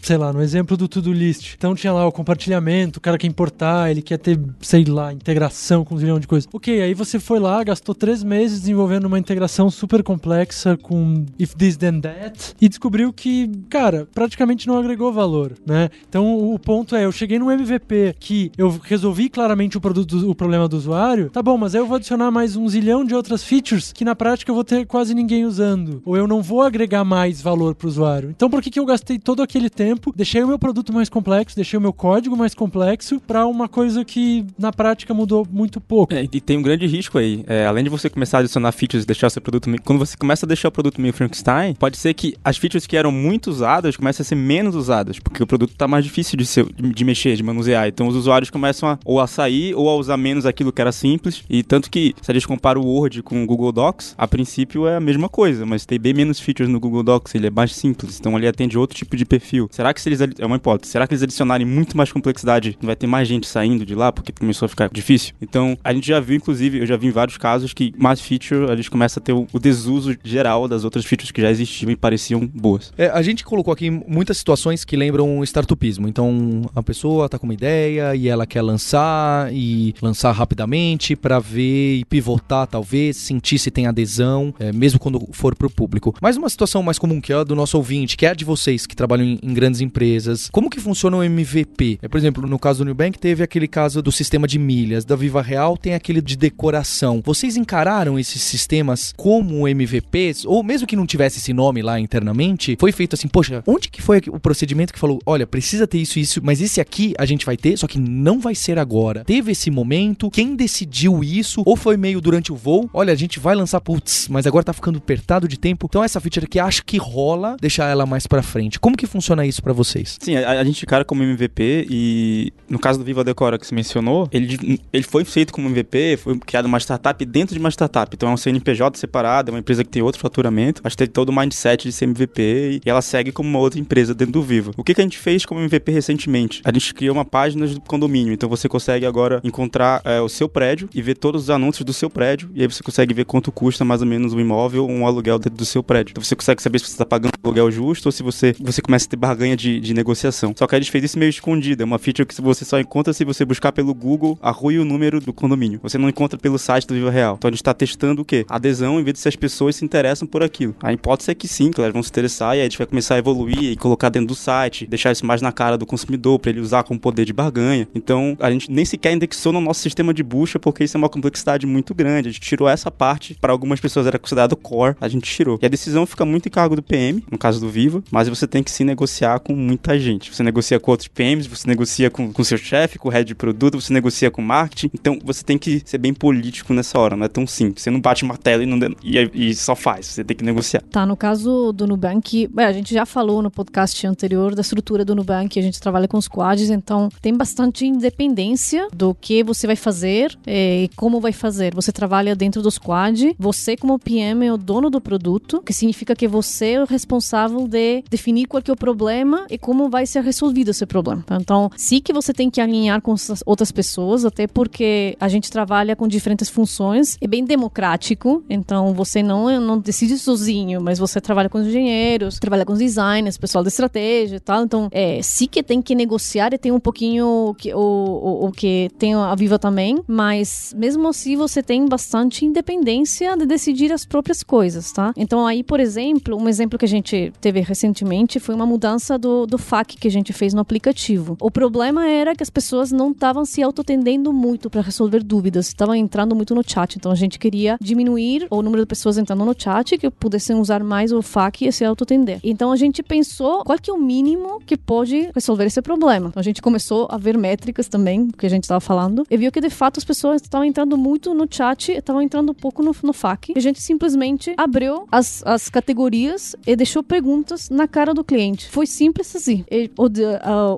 sei lá, no exemplo do to-do list. Então tinha lá o compartilhamento, o cara quer importar, ele quer ter, sei lá, integração com um zilhão de coisas. Ok, aí você foi lá, gastou três meses desenvolvendo uma integração super complexa com if this then that e descobriu que, cara, praticamente não agregou valor, né? Então o ponto é, eu cheguei num MVP que eu resolvi claramente o produto, o problema do usuário, tá bom, mas aí eu vou adicionar mais um zilhão de outras features que na prática eu vou ter quase ninguém usando, ou eu não vou agregar mais valor pro usuário. Então por que que eu gastei todo aquele tempo, deixei o meu produto mais complexo, deixei o meu código mais complexo pra uma coisa que na prática mudou muito pouco? É, e tem um grande risco aí. É, além de você começar a adicionar features e deixar o seu produto. Quando você começa a deixar o produto meio Frankenstein, pode ser que as features que eram muito usadas comecem a ser menos usadas, porque o produto tá mais difícil de, ser, de, mexer, de manusear. Então os usuários começam a, ou a sair ou a usar menos aquilo que era simples. E tanto que, se a gente compara o Word com o Google Docs, a princípio é a mesma coisa, mas tem bem menos features no Google Docs, ele é mais simples. Então ele atende de outro tipo de perfil. Será que se eles é uma hipótese, será que eles adicionarem muito mais complexidade, não vai ter mais gente saindo de lá porque começou a ficar difícil? Então, a gente já viu inclusive, eu já vi em vários casos que mais feature a gente começa a ter o, o desuso geral das outras features que já existiam e pareciam boas. É, a gente colocou aqui muitas situações que lembram startupismo. Então, a pessoa tá com uma ideia e ela quer lançar e lançar rapidamente para ver e pivotar, talvez, sentir se tem adesão, é, mesmo quando for pro público. Mas uma situação mais comum que é a do nosso ouvinte, que é a de vocês que trabalham em, em grandes empresas. Como que funciona o MVP? É, por exemplo, no caso do Nubank teve aquele caso do sistema de milhas, da Viva Real tem aquele de decoração. Vocês encararam esses sistemas como MVPs ou mesmo que não tivesse esse nome lá internamente, foi feito assim, poxa, onde que foi o procedimento que falou, olha, precisa ter isso isso, mas esse aqui a gente vai ter, só que não vai ser agora. Teve esse momento, quem decidiu isso ou foi meio durante o voo? Olha, a gente vai lançar putz, mas agora tá ficando apertado de tempo. Então essa feature aqui acho que rola deixar ela mais para frente. Como que funciona isso para vocês? Sim, a, a, gente cara como MVP e no caso do Viva Decora que você mencionou, ele, ele foi feito como MVP, foi criado uma startup dentro de uma startup. Então é um CNPJ separado, é uma empresa que tem outro faturamento, mas tem todo o mindset de ser MVP e ela segue como uma outra empresa dentro do Viva. O que, que a gente fez como MVP recentemente? A gente criou uma página do condomínio, então você consegue agora encontrar é, o seu prédio e ver todos os anúncios do seu prédio e aí você consegue ver quanto custa mais ou menos um imóvel ou um aluguel dentro do seu prédio. Então você consegue saber se você está pagando o aluguel justo ou se você, você começa a ter barganha de, de negociação. Só que gente fez isso meio escondido, é uma feature que você só encontra se você buscar pelo Google a rua e o número do condomínio. Você não encontra pelo site do Viva Real. Então a gente está testando o quê? Adesão em vez de se as pessoas se interessam por aquilo. A hipótese é que sim, que elas vão se interessar e aí a gente vai começar a evoluir e colocar dentro do site, deixar isso mais na cara do consumidor para ele usar com poder de barganha. Então a gente nem sequer indexou no nosso sistema de busca porque isso é uma complexidade muito grande. A gente tirou essa parte, para algumas pessoas era considerado core, a gente tirou. E a decisão fica muito em cargo do PM, no caso do Viva, mas você tem que se negociar com muita gente. Você negocia com outros PMs, você negocia com, com seu chefe, com o head de produto, você negocia com marketing. Então você tem que ser bem político nessa hora, não é tão simples. Você não bate martelo e, não, e, e só faz, você tem que negociar. Tá, no caso do Nubank, a gente já falou no podcast anterior da estrutura do Nubank, a gente trabalha com squads, então tem bastante independência do que você vai fazer eh, e como vai fazer. Você trabalha dentro do squad, você como PM é o dono do produto, que significa que você é o responsável de definir qual é o problema e como vai ser resolvido esse problema. Então, sim que você tem que alinhar com outras pessoas, até porque a gente trabalha com diferentes funções, é bem democrático, então você não, não decide sozinho, mas você trabalha com os engenheiros, trabalha com os designers, pessoal de estratégia e tal, então é, sim que tem que negociar e tem um pouquinho que, o, o, o que tem a Viva também, mas mesmo assim você tem bastante independência de decidir as próprias coisas, tá? Então aí, por exemplo, um exemplo que a gente teve recentemente foi uma mudança do, do FAQ que a gente fez no aplicativo. O problema era que as pessoas não estavam se autotendendo muito para resolver dúvidas, estavam entrando muito no chat, então a gente queria diminuir o número de pessoas entrando no chat que pudessem usar mais o FAQ e se autotender. Então a gente pensou qual que é o mínimo que pode resolver esse problema. Então a gente começou a ver métricas também, que a gente estava falando, e viu que de fato as pessoas estavam entrando muito no chat, estavam entrando pouco no, no FAQ. E a gente simplesmente abriu as, as categorias e deixou perguntas na cara do cliente. Foi simples assim. E, o, de,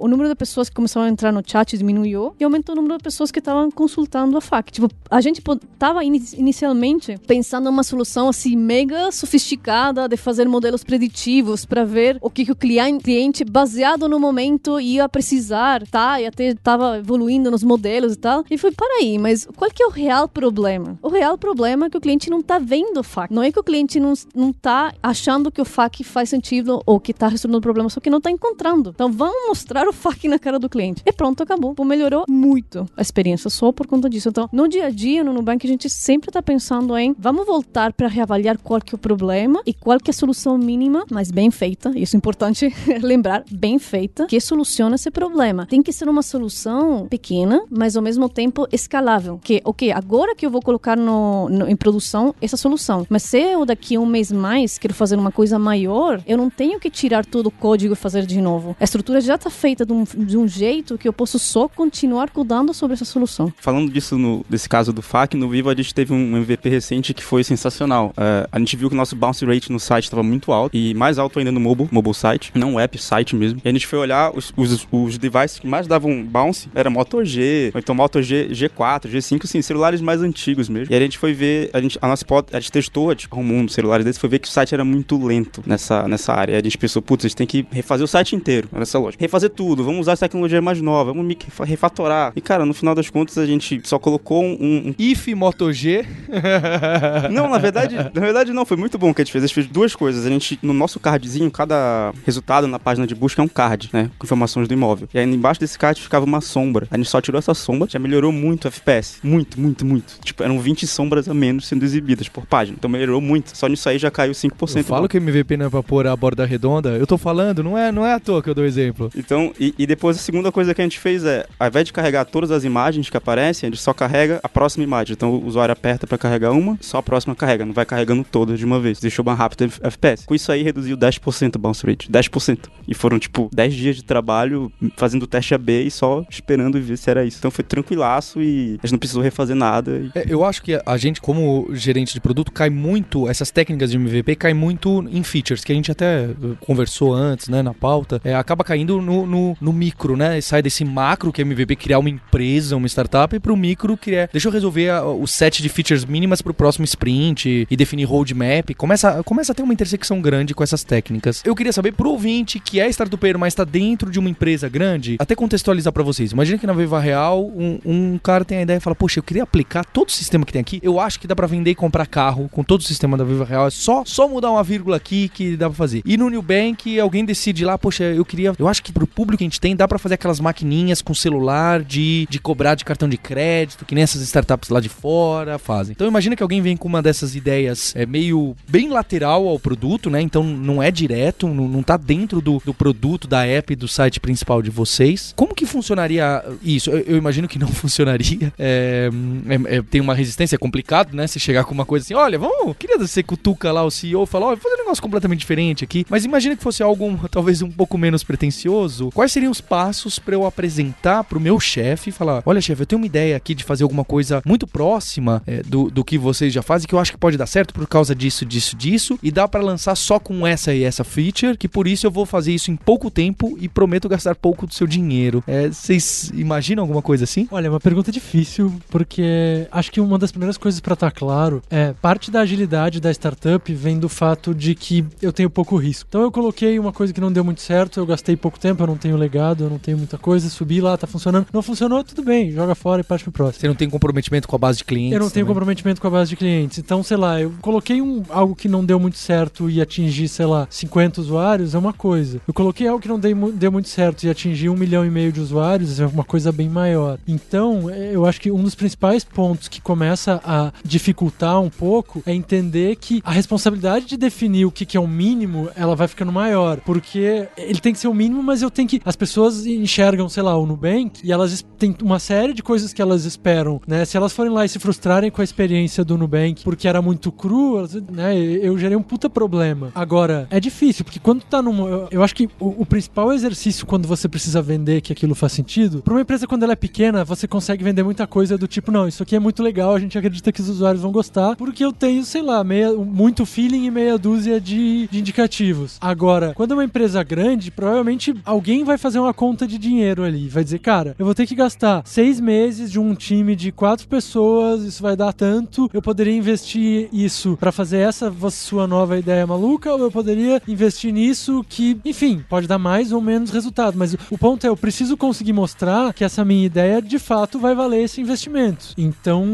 o número de pessoas que começaram a entrar no chat diminuiu e aumentou o número de pessoas que estavam consultando a FAQ. Tipo, a gente estava in, inicialmente pensando numa solução assim mega sofisticada de fazer modelos preditivos para ver o que, que o cliente, baseado no momento, ia precisar, tá? E até estava evoluindo nos modelos e tal. E foi, para aí, mas qual que é o real problema? O real problema é que o cliente não tá vendo o FAQ. Não é que o cliente não, não tá achando que o FAQ faz sentido ou que tá resolvendo o problema, só que não tá encontrando. Então vamos mostrar o FAQ na cara do cliente. E pronto, acabou. Pô, melhorou muito a experiência só por conta disso. Então, no dia a dia, no Nubank, a gente sempre tá pensando em vamos voltar para reavaliar qual que é o problema e qual que é a solução mínima, mas bem feita. Isso é importante <laughs> lembrar, bem feita, que soluciona esse problema. Tem que ser uma solução pequena, mas ao mesmo tempo escalável. Que, ok, agora que eu vou colocar no, no, em produção essa solução, mas se eu daqui a um mês mais quero fazer uma coisa maior, eu não tenho que tirar todo o código e fazer de novo. A estrutura já está feita de um, de um jeito que eu posso só continuar cuidando sobre essa solução. Falando disso, no, desse caso do FAQ, no Vivo a gente teve um MVP recente que foi sensacional. Uh, a gente viu que o nosso bounce rate no site estava muito alto e mais alto ainda no mobile, mobile site, não app, site mesmo. E a gente foi olhar os, os, os devices que mais davam bounce, era Moto G, então Moto G, G4, G5, assim, celulares mais antigos mesmo. E a gente foi ver, a, gente, a nossa a gente testou, a gente um dos celulares desse, foi ver que o site era muito lento nessa, nessa área. A gente pensou, putz, a gente tem que refazer o site inteiro, olha essa lógica. Refazer tudo, vamos usar essa tecnologia mais nova, vamos refatorar. E, cara, no final das contas, a gente só colocou um... um... If Moto G. <laughs> não, na verdade, na verdade não, foi muito bom que a gente fez. A gente fez duas coisas. A gente, no nosso cardzinho, cada resultado na página de busca é um card, né? Com informações do imóvel. E aí embaixo desse card ficava uma sombra. A gente só tirou essa sombra, já melhorou muito o FPS. Muito, muito, muito. Tipo, eram 20 sombras a menos sendo exibidas por página. Então melhorou muito. Só nisso aí já caiu 5%. Eu falo que MVP não é pra pôr a borda redonda. Eu tô falando, não é, não é à toa que eu dou exemplo. Então, e, e depois a segunda coisa que a gente fez é, ao invés de carregar todas as imagens que aparecem, a gente só carrega a próxima imagem. Então o usuário aperta para carregar uma, só a próxima carrega. Não vai carregando todas de uma vez. Deixou mais rápido o FPS. Com isso aí reduziu 10% o bounce rate. 10%. E foram tipo 10 dias de trabalho fazendo o teste AB e só esperando ver se era isso. Então foi tranquilaço e a gente não precisou refazer nada. É, eu acho que a gente, como gerente de produto, cai muito, essas técnicas de MVP cai muito em features, que a gente até conversou antes, né, na pauta. É, acaba caindo no, no, no, micro, né? Sai desse macro que é MVP criar uma empresa, uma startup, e pro micro criar. Deixa eu resolver a, o set de features mínimas pro próximo sprint e definir roadmap. Começa, começa a ter uma intersecção grande com essas técnicas. Eu queria saber pro ouvinte que é startupeiro, mas está dentro de uma empresa grande, até contextualizar para vocês. Imagina que na Viva Real um, um, cara tem a ideia e fala: Poxa, eu queria aplicar todo o sistema que tem aqui. Eu acho que dá para vender e comprar carro com todo o sistema da Viva Real. É só, só mudar uma vírgula aqui que dá pra fazer. E no New Bank, alguém decide lá: Poxa, eu queria. Eu acho que pro público que a gente tem, dá para fazer aquelas maquininhas com celular de, de cobrar de cartão de crédito, que nem essas startups lá de fora fazem. Então imagina que alguém vem com uma dessas ideias é meio bem lateral ao produto, né? Então não é direto, não, não tá dentro do, do produto, da app, do site principal de vocês. Como que funcionaria isso? Eu, eu imagino que não <laughs> funcionaria. É, é, é, tem uma resistência, é complicado, né? Se chegar com uma coisa assim, olha, vamos, queria você cutuca lá o CEO e falar, olha, vou fazer um negócio completamente diferente aqui. Mas imagina que fosse algo <laughs> talvez um pouco menos pretencioso. Quais seriam os passos para eu apresentar pro meu chefe e falar, olha, chefe, eu tenho uma ideia aqui de fazer alguma coisa muito próxima é, do, do que vocês já fazem, que eu acho que pode dar certo por causa disso, disso, disso, e dá para lançar só com essa e essa feature, que por isso eu vou fazer isso em pouco tempo e prometo gastar pouco do seu dinheiro. É, vocês imaginam alguma coisa assim? Olha, é uma pergunta difícil, porque acho que uma das primeiras coisas para estar tá claro é parte da agilidade da startup vem do fato de que eu tenho pouco risco. Então eu coloquei uma coisa que não deu muito certo, eu gastei pouco tempo, eu não tenho legado, eu não tenho muita coisa, subi lá, tá funcionando. Não funcionou, tudo bem, joga fora e parte pro próximo. Você não tem comprometimento com a base de clientes? Eu não tenho comprometimento com a base de clientes. Então, sei lá, eu coloquei um, algo que não deu muito certo e atingir, sei lá, 50 usuários é uma coisa. Eu coloquei algo que não deu, deu muito certo e atingir um milhão e meio de usuários é uma coisa bem maior. Então, é, eu acho que um dos principais pontos que começa a dificultar um pouco é entender que a responsabilidade de definir o que, que é o mínimo, ela vai ficando maior. Porque ele tem que ser o mínimo, mas eu tenho que. As pessoas enxergam, sei lá, o Nubank e elas têm uma série de coisas que elas esperam, né? Se elas forem lá e se frustrarem com a experiência do Nubank porque era muito cru, né? Eu gerei um puta problema. Agora, é difícil, porque quando tá numa. Eu, eu acho que o, o, principal exercício quando você precisa vender que aquilo faz sentido, pra uma empresa quando ela é pequena, você consegue vender muita coisa do tipo, não, isso aqui é muito legal, a gente acredita que os usuários vão gostar, porque eu tenho, sei lá, meia, muito feeling e meia dúzia de, de indicativos. Agora, quando é uma empresa grande, provavelmente alguém vai fazer uma conta de dinheiro ali, vai dizer, cara, eu vou ter que gastar seis meses de um time de quatro pessoas, isso vai dar tanto, eu poderia investir isso para fazer essa sua nova ideia maluca, ou eu poderia investir nisso que, enfim, pode dar mais ou menos resultado. Mas o ponto é, eu preciso conseguir mostrar que essa minha ideia de fato vai valer esse investimento. Então,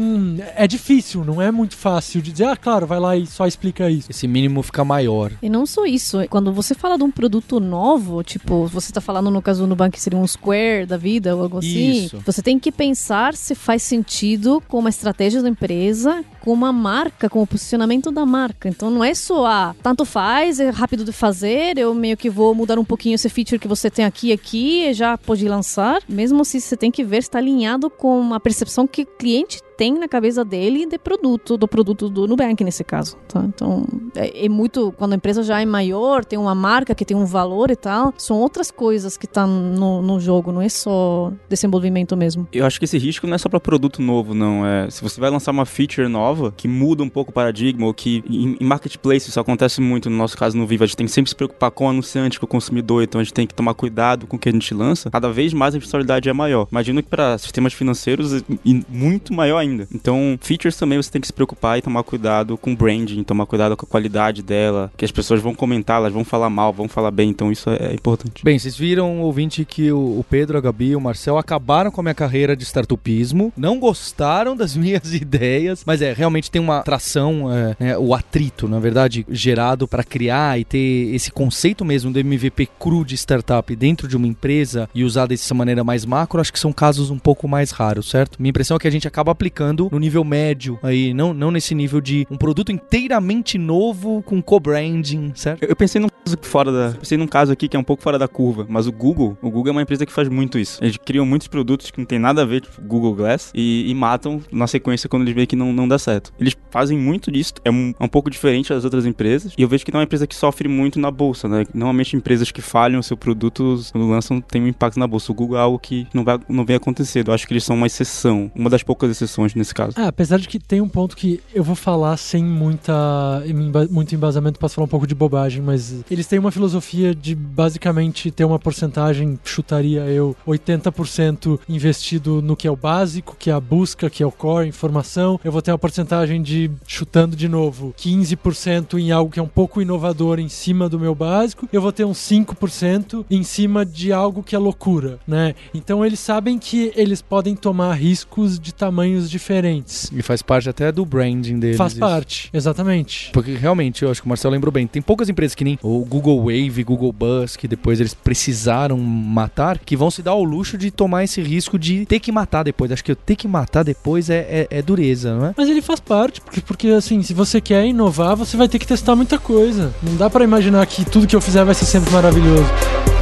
é difícil, não é muito fácil de dizer, ah, claro, vai lá e só explica isso. Esse mínimo fica maior. E não só isso, quando você fala de um produto novo, tipo, você está falando no caso do Nubank seria um Square da vida ou algo assim, isso. você tem que pensar se faz sentido com uma estratégia da empresa, com uma marca, com o posicionamento da marca. Então não é só, ah, tanto faz, é rápido de fazer, eu meio que vou mudar um pouquinho esse feature que você tem aqui aqui e já pode lançar. Mesmo se assim, você tem que ver se está alinhado com a percepção que o cliente tem na cabeça dele de produto, do produto do Nubank nesse caso. Tá? Então, é, é, muito. Quando a empresa já é maior, tem uma marca que tem um valor e tal, são outras coisas que estão tá no, no jogo, não é só desenvolvimento mesmo. Eu acho que esse risco não é só para produto novo, não. É, se você vai lançar uma feature nova que muda um pouco o paradigma, ou que em, em marketplace isso acontece muito, no nosso caso no Viva, a gente tem que sempre se preocupar com o anunciante, com o consumidor, então a gente tem que tomar cuidado com o que a gente lança. Cada vez mais a responsabilidade é maior. Imagino que para sistemas financeiros, e muito maior ainda. Então, features também você tem que se preocupar e tomar cuidado com branding, tomar cuidado com a qualidade dela, que as pessoas vão comentar, elas vão falar mal, vão falar bem, então isso é, é importante. Bem, vocês viram, ouvinte, que o Pedro, a Gabi e o Marcel acabaram com a minha carreira de startupismo, não gostaram das <laughs> minhas ideias, mas é, realmente tem uma atração, é, né, o atrito, na verdade, gerado para criar e ter esse conceito mesmo do MVP cru de startup dentro de uma empresa e usar dessa maneira mais macro, acho que são casos um pouco mais raros, certo? Minha impressão é que a gente acaba aplicando no nível médio aí, não, não nesse nível de um produto inteiramente novo com co-branding, certo? Eu, eu pensei num caso fora da, pensei num caso aqui que é um pouco fora da curva, mas o Google, o Google é uma empresa que faz muito isso. Eles criam muitos produtos que não tem nada a ver, tipo Google Glass, e, e matam na sequência quando eles veem que não, não dá certo. Eles fazem muito disso, é um, é um pouco diferente das outras empresas, e eu vejo que não é uma empresa que sofre muito na bolsa, né? Normalmente empresas que falham o seu produto quando lançam tem um impacto na bolsa. O Google é algo que não, vai, não vem acontecer. Eu acho que eles são uma exceção, uma das poucas exceções nesse caso. Ah, apesar de que tem um ponto que eu vou falar sem muita, muito embasamento, posso falar um pouco de bobagem, mas eles têm uma filosofia de basicamente ter uma porcentagem, chutaria eu, 80% investido no que é o básico, que é a busca, que é o core, informação. Eu vou ter uma porcentagem de, chutando de novo, 15% em algo que é um pouco inovador em cima do meu básico. Eu vou ter uns 5% em cima de algo que é loucura, né? Então eles sabem que eles podem tomar riscos de tamanhos diferentes. E faz parte até do branding deles. Faz isso. parte, exatamente. Porque realmente, eu acho que o Marcelo lembrou bem. Tem poucas empresas que nem o Google Wave, Google Buzz, que depois eles precisaram matar, que vão se dar ao luxo de tomar esse risco de ter que matar depois. Acho que eu ter que matar depois é, é, é dureza, não é? Mas ele faz parte, porque, porque assim, se você quer inovar, você vai ter que testar muita coisa. Não dá para imaginar que tudo que eu fizer vai ser sempre maravilhoso.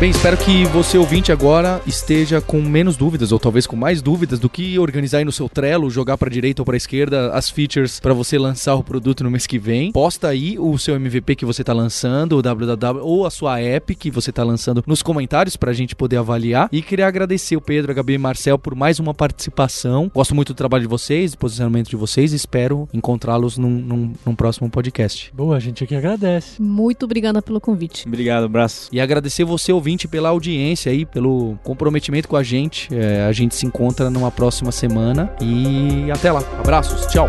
Bem, espero que você ouvinte agora esteja com menos dúvidas ou talvez com mais dúvidas do que organizar aí no seu Trello, jogar para direita ou para esquerda as features para você lançar o produto no mês que vem. Posta aí o seu MVP que você está lançando, o www ou a sua app que você está lançando nos comentários para a gente poder avaliar. E queria agradecer o Pedro, a Gabi e Marcel por mais uma participação. Gosto muito do trabalho de vocês, do posicionamento de vocês e espero encontrá-los num, num, num próximo podcast. Boa, a gente aqui agradece. Muito obrigada pelo convite. Obrigado, abraço. E agradecer você, ouvinte, pela audiência aí, pelo comprometimento com a gente. É, a gente se encontra numa próxima semana e até lá. Abraços, tchau.